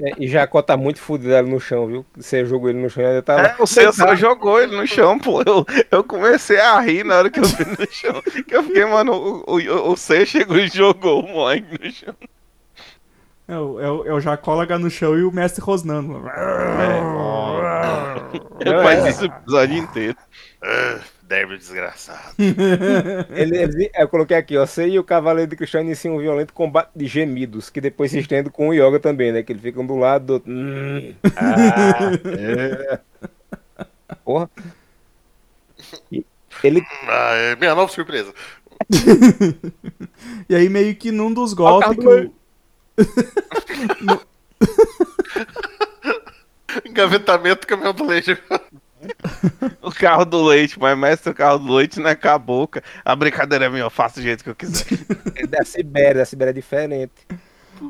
É, e Jacó tá muito fudido ali no chão, viu? Você jogou ele no chão e ele tá lá. É, o Seiya só jogou ele no chão, pô. Eu, eu comecei a rir na hora que eu vi no chão. Que eu fiquei, mano, o, o, o Seiya chegou e jogou o moleque no chão. É, o- é, o- é o Jacólaga no chão e o mestre rosnando. Ele Não, faz é. isso o episódio inteiro. Ah, Derby desgraçado. Ele, eu coloquei aqui, ó. Sei e o Cavaleiro de Cristal iniciam um violento combate de gemidos, que depois se estende com o Yoga também, né? Que ele fica um do lado do outro. Hum, ah, é. Porra. E Ele. Ah, é minha nova surpresa. E aí meio que num dos golpes Engavetamento do caminhão do leite. O carro do leite, mas mestre, o carro do leite não é com a boca. A brincadeira é minha, eu faço do jeito que eu quiser. ele da Sibéria, da Sibéria é diferente.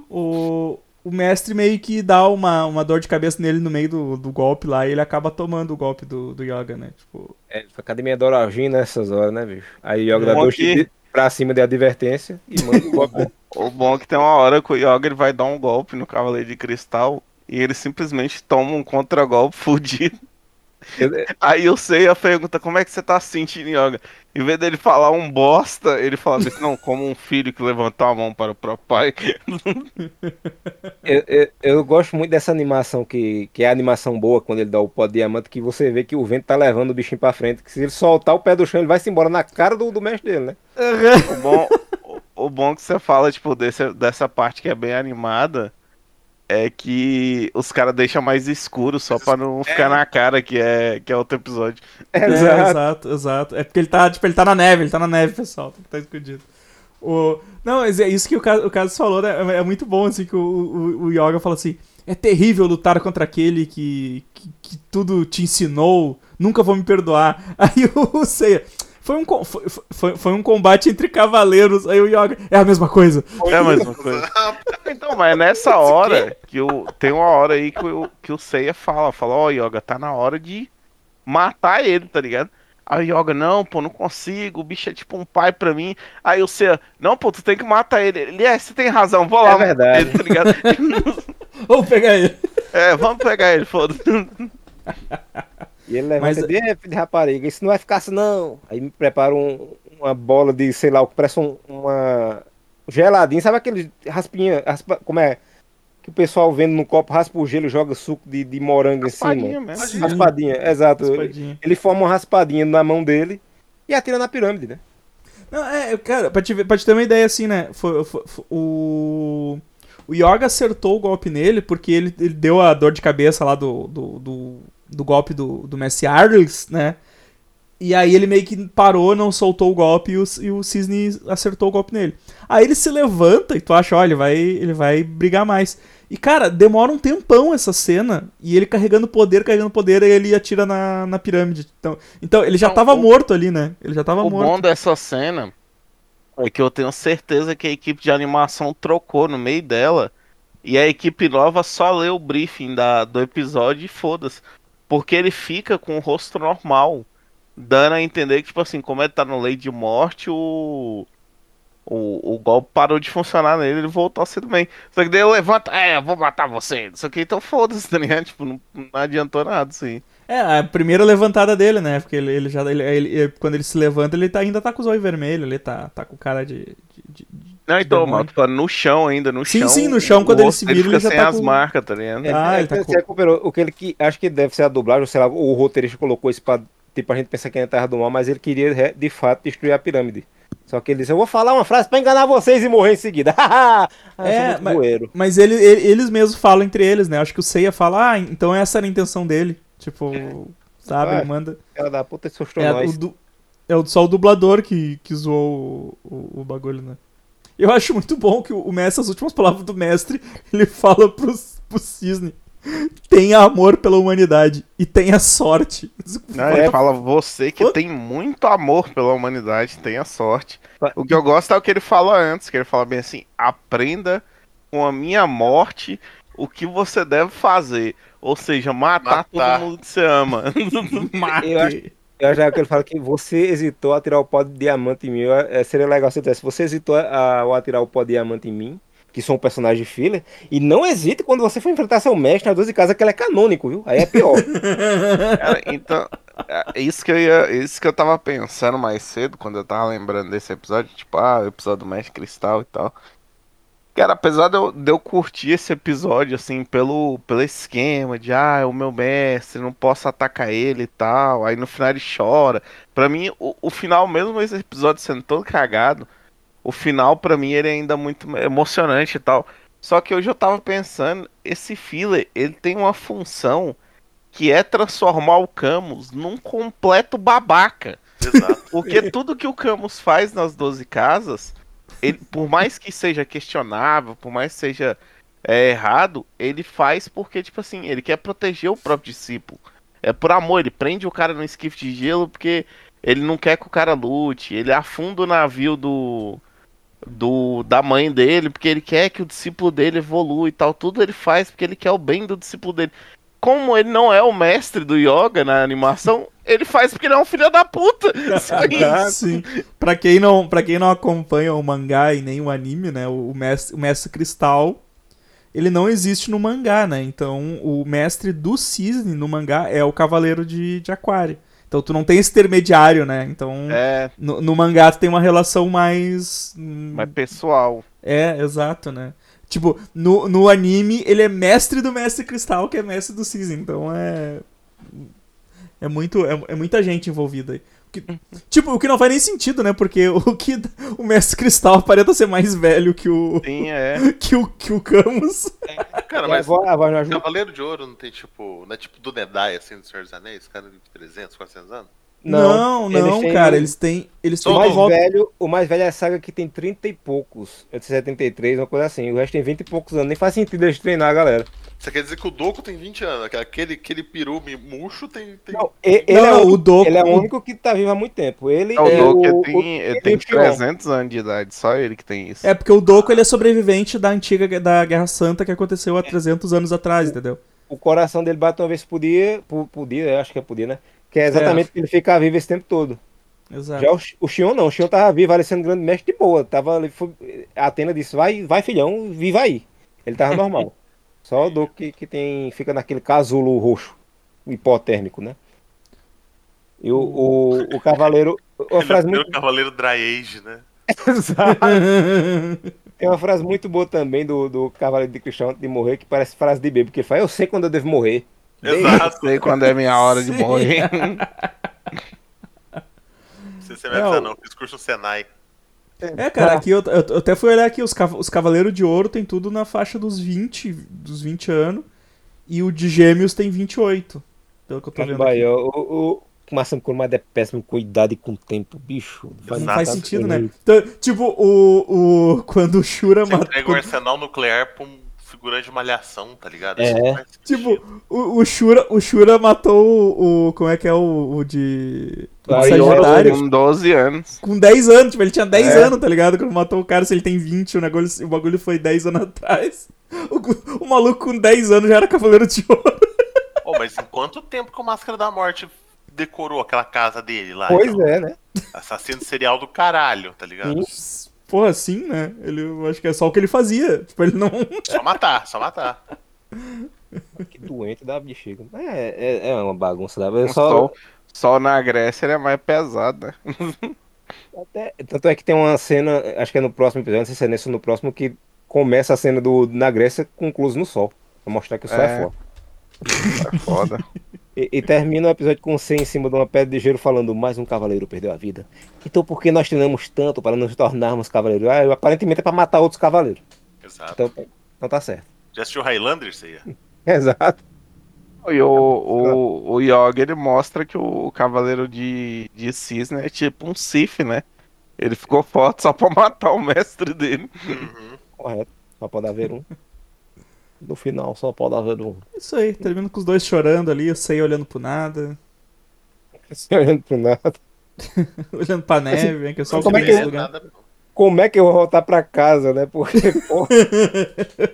o, o mestre meio que dá uma, uma dor de cabeça nele no meio do, do golpe lá e ele acaba tomando o golpe do, do Yoga, né? Tipo, É, academia Doralgina nessas horas, né, bicho? Aí o Yoga dá dois pra cima de advertência e manda o golpe. O bom é que tem uma hora que o Yoga ele vai dar um golpe no Cavaleiro de Cristal e ele simplesmente toma um contragolpe fudido. Aí eu sei a pergunta, como é que você tá se sentindo, Yoga? Em vez dele falar um bosta, ele fala assim, não, como um filho que levantou a mão para o próprio pai. Eu, eu, eu gosto muito dessa animação, que, que é a animação boa quando ele dá o pó de diamante, que você vê que o vento tá levando o bichinho pra frente. Que se ele soltar o pé do chão, ele vai se embora na cara do, do mestre dele, né? O bom, o, o bom que você fala, tipo, desse, dessa parte que é bem animada, é que os caras deixam mais escuro só pra não ficar na cara que é, que é outro episódio. É, Exato. exato, exato. É porque ele tá, tipo, ele tá na neve, ele tá na neve, pessoal. Tá escondido. O... Não, mas é isso que o Cas- o Caso falou, né? É é muito bom, assim, que o, o, o Yoga fala assim: é terrível lutar contra aquele que, que, que tudo te ensinou, nunca vou me perdoar. Aí o Seiya. Foi um, foi, foi, foi um combate entre cavaleiros. Aí o Yoga. É a mesma coisa. É a mesma coisa. Então, mas é nessa hora que o, tem uma hora aí que o, que o Seiya fala, fala, ó, Yoga, tá na hora de matar ele, tá ligado? Aí o Yoga, não, pô, não consigo, o bicho é tipo um pai pra mim. Aí o Seiya, não, pô, tu tem que matar ele. Ele, é, você tem razão, vou lá. É verdade. Ele, tá ligado? Vamos pegar ele. é, vamos pegar ele, foda-se. E ele levanta Mas- "É, filho de rapariga, isso não vai ficar assim não. Aí me prepara um- uma bola de, sei lá, o que parece um, uma geladinho, sabe aquele raspinha, raspa- como é? Que o pessoal vende no copo, raspa o gelo e joga suco de, de morango em Raspadinha cima. mesmo. Raspadinha, exato. Raspadinha. Ele forma uma raspadinha na mão dele e atira na pirâmide, né? Não, é, cara, pra te, ver- pra te ter uma ideia assim, né? Foi, foi- foi- o. O Yoga acertou o golpe nele porque ele, ele deu a dor de cabeça lá do, do, do, do golpe do, do Messi Arles, né? E aí ele meio que parou, não soltou o golpe e o, e o Cisne acertou o golpe nele. Aí ele se levanta e tu acha, ó, ele vai, ele vai brigar mais. E cara, demora um tempão essa cena. E ele carregando poder, carregando poder, aí ele atira na, na pirâmide. Então, então ele já Não, tava o- morto ali, né? Ele já tava O morto. bom dessa cena é que eu tenho certeza que a equipe de animação trocou no meio dela e a equipe nova só leu o briefing da, do episódio e foda-se. Porque ele fica com o rosto normal, dando a entender que, tipo assim, como ele tá no lei de morte, o. O, o golpe parou de funcionar nele, ele voltou a ser do bem. Só que daí ele levanta, é, eu vou matar você. Só que então foda-se, tá ligado? Tipo, não, não adiantou nada aí. É, a primeira levantada dele, né? Porque ele, ele já. Ele, ele- quando ele se levanta, ele tá- ainda tá com os olhos vermelhos, ele tá, tá com cara de- de- de- Não, então, mano, tô falando no chão ainda, no Sim, chão. sim, no chão, quando ele se vira, ele fica já sem tá as com- marcas, tá ligado? Ah, É, ele tá você com- recuperou. O que ele que acho que deve ser a dublagem, ou sei lá, o roteirista colocou isso pra, tipo, a gente pensar que é Terra do Mal, mas ele queria de fato destruir a pirâmide. Só que ele disse, eu vou falar uma frase pra enganar vocês e morrer em seguida. ah, É, mas- voeiro. Mas ele, ele- eles mesmos falam entre eles, né? Acho que o Seiya fala, ah, então essa era a intenção dele. Tipo, sabe? Vai. Ele manda. Cara da puta, É, nós. o du- é só o dublador que, que zoou o, o- o bagulho, né? Eu acho muito bom que o, mestre, as últimas palavras do mestre, ele fala pro, pro cisne. tenha amor pela humanidade e tenha sorte. Não, ele fala, você que tem muito amor pela humanidade, tenha sorte. O que eu gosto é o que ele fala antes, que ele fala bem assim, aprenda com a minha morte o que você deve fazer. Ou seja, matar, matar. todo mundo que você ama. Mate. Eu acho, eu acho que ele fala que você hesitou a tirar o pó de diamante em mim. Eu, é, seria legal se dissesse, você hesitou a, a, a tirar o pó de diamante em mim que são um personagem filler, e não hesite quando você for enfrentar seu mestre nas duas de casa, que ele é canônico, viu? Aí é pior. Cara, então, é isso que eu ia, isso que eu tava pensando mais cedo, quando eu tava lembrando desse episódio, tipo, ah, o episódio do Mestre Cristal e tal. Cara, apesar de eu, de eu curtir esse episódio, assim, pelo, pelo esquema de, ah, é o meu mestre, não posso atacar ele e tal, aí no final ele chora. Pra mim, o, o final, mesmo esse episódio sendo todo cagado, o final para mim ele é ainda muito emocionante e tal. Só que hoje eu tava pensando, esse filler, ele tem uma função que é transformar o Camus num completo babaca. Exato. Porque tudo que o Camus faz nas 12 casas, ele, por mais que seja questionável, por mais que seja é, errado, ele faz porque, tipo assim, ele quer proteger o próprio discípulo. É por amor, ele prende o cara no esquife de gelo porque ele não quer que o cara lute, ele afunda o navio do, do da mãe dele, porque ele quer que o discípulo dele evolua e tal. Tudo ele faz porque ele quer o bem do discípulo dele. Como ele não é o mestre do yoga na animação, ele faz porque ele é um filho da puta. Sim. Pra quem, não, pra quem não acompanha o mangá e nem o anime, né? O mestre, o mestre Cristal, ele não existe no mangá, né? Então, o mestre do cisne no mangá é o Cavaleiro de, de Aquário. Então tu não tem esse intermediário, né? Então é... no, no mangá tu tem uma relação mais. Hum, mais pessoal. É, exato, né? Tipo, no, no anime ele é mestre do Mestre Cristal, que é mestre do Cisne. Então é. É, muito, é, é muita gente envolvida aí. Que, tipo, o que não faz nem sentido, né? Porque o que o Mestre Cristal aparenta ser mais velho que o. Sim, é. Que o, que o Camus. É, cara, mas o Cavaleiro de Ouro não tem tipo. Não é tipo do Nedai, assim, do Senhor dos Anéis? Cara de 300, 400 anos? Não, não, não cara, eles têm. Eles têm o, mais volta... velho, o mais velho é a saga que tem 30 e poucos. É de 73, uma coisa assim. O resto tem 20 e poucos anos. Nem faz sentido eles treinar a galera. Você quer dizer que o Doku tem 20 anos? Aquele, aquele peru murcho tem. tem... Não, ele, não, é o, Doku. Ele é o único que tá vivo há muito tempo. Ele não, é o Doku tem, o, ele tem 300 anos de idade, só ele que tem isso. É porque o Doku ele é sobrevivente da antiga da Guerra Santa que aconteceu há 300 anos atrás, entendeu? O coração dele bate uma vez por dia, por, por dia, acho que é por dia, né? Que é exatamente é. ele ficar vivo esse tempo todo. Exato. Já o, o Xion não, o Xion tava vivo, ali sendo grande mestre de boa. Tava ali, foi, a Atena disse: vai, vai filhão, viva aí. Ele tava normal. Só o Doku que, que tem, fica naquele casulo roxo, hipotérmico, né? E o, o, o cavaleiro. Uma frase é muito... O cavaleiro Dry Age, né? Exato. Tem uma frase muito boa também do, do Cavaleiro de Cristão antes de morrer, que parece frase de bebê, porque ele fala, eu sei quando eu devo morrer. Exato. Eu sei quando é minha hora de morrer. Você, você vai dizer, não, fiz curso Senai. É, cara, aqui eu, eu, até fui olhar aqui, os, os Cavaleiros de Ouro tem tudo na faixa dos 20, dos 20 anos. E o de Gêmeos tem 28. Pelo que eu tô vendo. Aqui. O, o, o Massamo Kurumada é péssimo com idade e com tempo, bicho. Não faz sentido, né? Então, tipo, o, o. Quando o Shura mata. Entrega o arsenal nuclear pra um figurante de malhação, tá ligado? É. Tipo, o, o, Shura, o Shura matou o, o Como é que é o, o de. O Sagitário. Com 12 anos. Com 10 anos, tipo, ele tinha 10 é. anos, tá ligado? Quando matou o cara, se ele tem 20, o, negócio, o bagulho foi 10 anos atrás. O, o maluco com 10 anos já era Cavaleiro de Ouro. Oh, mas em quanto tempo que o Máscara da Morte decorou aquela casa dele lá? Pois então? é, né? Assassino serial do caralho, tá ligado? Isso. Porra, sim, né? Ele, eu acho que é só o que ele fazia. Tipo, ele não. Só matar, só matar. que doente da bexiga. É, é, é uma bagunça da só... só na Grécia ele é mais pesado, né? Até, tanto é que tem uma cena, acho que é no próximo episódio, não sei se é nesse ou no próximo, que começa a cena do na Grécia concluso no sol. Pra mostrar que o sol é, é foda. É foda. E, e, termina o episódio com você em cima de uma pedra de gelo falando mais um cavaleiro perdeu a vida. Então por que nós treinamos tanto para nos tornarmos cavaleiros? Ah, aparentemente é para matar outros cavaleiros. Exato. Então, então tá certo. Já assistiu Highlander, você Exato. E o, o, o Yoga ele mostra que o Cavaleiro de, de Cisne é tipo um Sif, né? Ele ficou forte só pra matar o mestre dele. Uhum. Correto. Só pode haver um. No final, São Paulo dá um. Isso aí, termina com os dois chorando ali, eu sei olhando pro nada. olhando pro nada. olhando pra neve, que é só como é que eu... Nada, como é que eu vou voltar pra casa, né? Porque,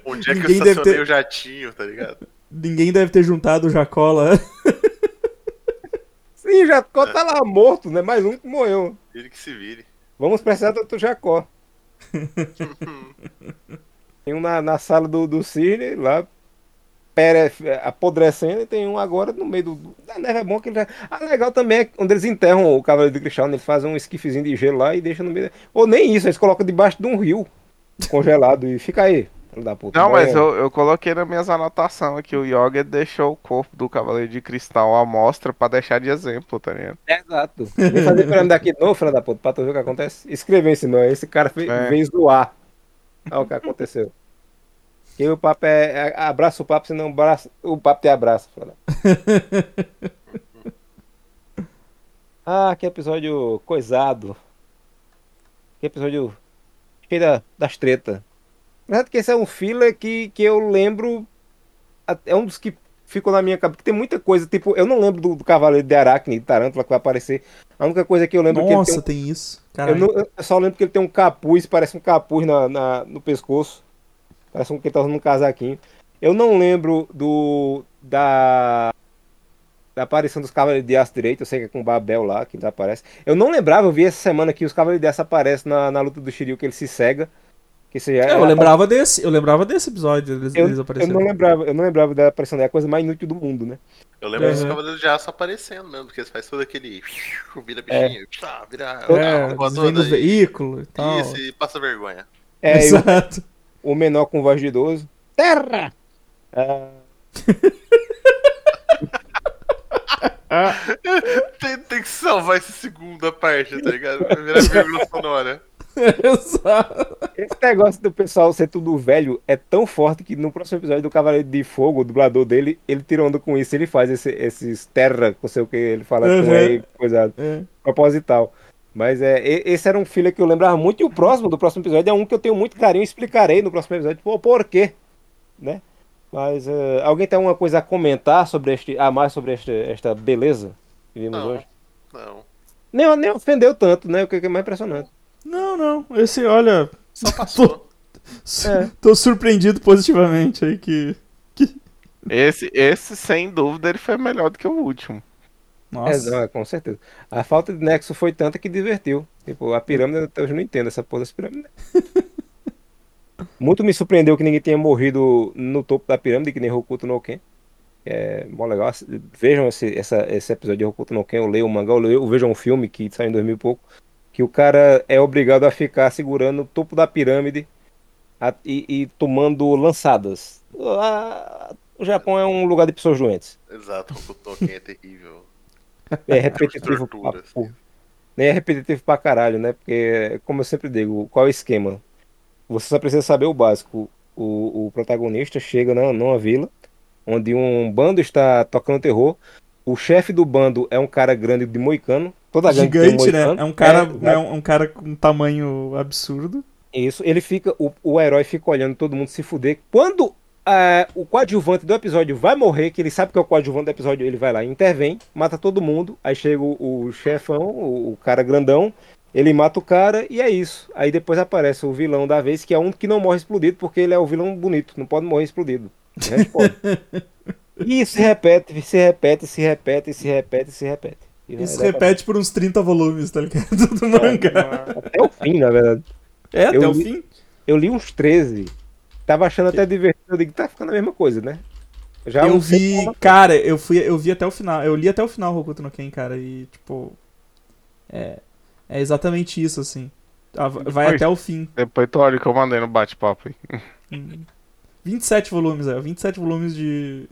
Onde é que Ninguém eu estacionei ter... o jatinho, tá ligado? Ninguém deve ter juntado o Jacó lá. Sim, o Jacó tá lá morto, né? Mais um que morreu. Ele que se vire. Vamos precisar do Jacó. Tem um na, na sala do, do Cisne, lá pere, apodrecendo, e tem um agora no meio do. A neve é bom que ele já. Ah, legal também é quando eles enterram o Cavaleiro de Cristal, né? eles fazem um esquifezinho de gelo lá e deixam no meio. Ou nem isso, eles colocam debaixo de um rio congelado e fica aí. Puta, não, mas eu, eu coloquei nas minhas anotações que o Yoga deixou o corpo do Cavaleiro de Cristal à mostra pra deixar de exemplo, tá ligado? Exato. Vem fazer pirâmide daqui de novo, filho da puta, pra tu ver o que acontece. Escreveu esse nome, esse cara fez, é. veio zoar. Olha o que aconteceu. E o papo é, é. Abraça o papo, senão abraça, o papo te abraça. ah, que episódio coisado. Que episódio cheio das tretas. Verdade que esse é um filler que, que eu lembro. É um dos que ficou na minha cabeça. Tem muita coisa, tipo, eu não lembro do, do Cavaleiro de Aracne, de Tarântula, que vai aparecer. A única coisa que eu lembro Nossa, é que tem, um... tem isso. Eu, não, eu, só lembro que ele tem um capuz, parece um capuz na, na no pescoço. Parece um que ele tá usando um casaquinho. Eu não lembro do. da. Da aparição dos Cavaleiros de Aço Direito, eu sei que é com o Babel lá, que aparece. Eu não lembrava, eu vi essa semana que os Cavaleiros de Aço aparecem na, na luta do Shiryu, que ele se cega. Que seja, é, eu lembrava desse, eu lembrava desse episódio, eles, eu, eles Eu não lembrava, eu não lembrava da aparição, é a coisa mais inútil do mundo, né? Eu lembro uhum. dos Cavaleiros de Aço aparecendo mesmo, porque eles fazem todo aquele. Vira é. bichinho, é. vira. É, vem no veículo e tal. Isso, e passa vergonha. É, Exato. O, o menor com voz de idoso. Terra! Ah. tem, tem que salvar essa segunda parte, tá ligado? Primeira vírgula sonora. Exato. Esse negócio do pessoal ser tudo velho é tão forte que no próximo episódio do Cavaleiro de Fogo, o dublador dele, ele tira onda com isso. Ele faz esse, esses terra, não sei o que, ele fala uhum. com ele, coisa é. proposital. Mas é, esse era um filho que eu lembrava muito. E o próximo, do próximo episódio, é um que eu tenho muito carinho. Explicarei no próximo episódio pô, por quê. Né? Mas uh, alguém tem alguma coisa a comentar sobre este. A mais sobre este, esta beleza que vimos não, hoje? Não. Nem, nem ofendeu tanto, né? O que é mais impressionante. Não, não. Esse, olha. Só passou. Tô, é. tô surpreendido positivamente aí que, que. Esse, esse, sem dúvida, ele foi melhor do que o último. Nossa. É, com certeza. A falta de nexo foi tanta que divertiu. Tipo, a pirâmide, eu não entendo essa porra dessa pirâmide. Muito me surpreendeu que ninguém tenha morrido no topo da pirâmide, que nem Hokuto no Ken. É bom legal. Vejam esse, essa, esse episódio de Hokuto no Ken, eu leio o mangá, eu, leio, eu vejo um filme que saiu em 2000 e pouco que o cara é obrigado a ficar segurando o topo da pirâmide a, e, e, tomando lançadas. A, o Japão é um lugar de pessoas doentes. Exato, o Tolkien é terrível. É repetitivo pra, assim. É repetitivo pra caralho, né? Porque, como eu sempre digo, qual é o esquema? Você só precisa saber o básico. O, o protagonista chega na, numa vila onde um bando está tocando terror. O chefe do bando é um cara grande de moicano, Toda Gigante, né? É um cara, é, é um, um, cara com um tamanho absurdo. Isso, ele fica. O, o herói fica olhando todo mundo se fuder. Quando uh, o coadjuvante do episódio vai morrer, que ele sabe que é o coadjuvante do episódio, ele vai lá, intervém, mata todo mundo. Aí chega o, o chefão, o, o cara grandão, ele mata o cara e é isso. Aí depois aparece o vilão da vez, que é um que não morre explodido, porque ele é o vilão bonito, não pode morrer explodido. e se repete, se repete, se repete, se repete, se repete. Isso repete por uns 30 volumes, tá ligado? Do mangá. Até o fim, na verdade. É, até eu o li, fim? Eu li uns 13. Tava achando até divertido. Eu digo, tá ficando a mesma coisa, né? Já eu vi, cara, eu fui, eu vi até o final. Eu li até o final Hokuto no Ken, cara, e tipo. É. É exatamente isso, assim. Vai depois, até o fim. Depois tu olha que eu mandei no bate-papo aí. 27 volumes, é. 27 volumes de,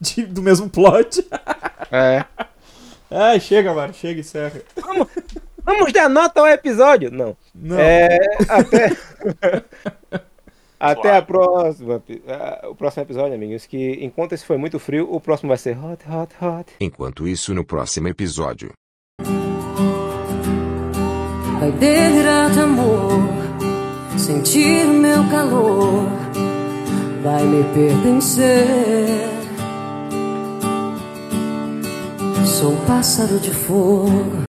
de, do mesmo plot. É. Ai, chega, mano, chega e encerra. Vamos, vamos dar nota ao episódio? Não. Não. É, até. até a próxima. O próximo episódio, amigos. Que enquanto esse foi muito frio, o próximo vai ser hot, hot, hot. Enquanto isso, no próximo episódio. Vai delirar de amor, sentir o meu calor vai me pertencer. Sou pássaro de fogo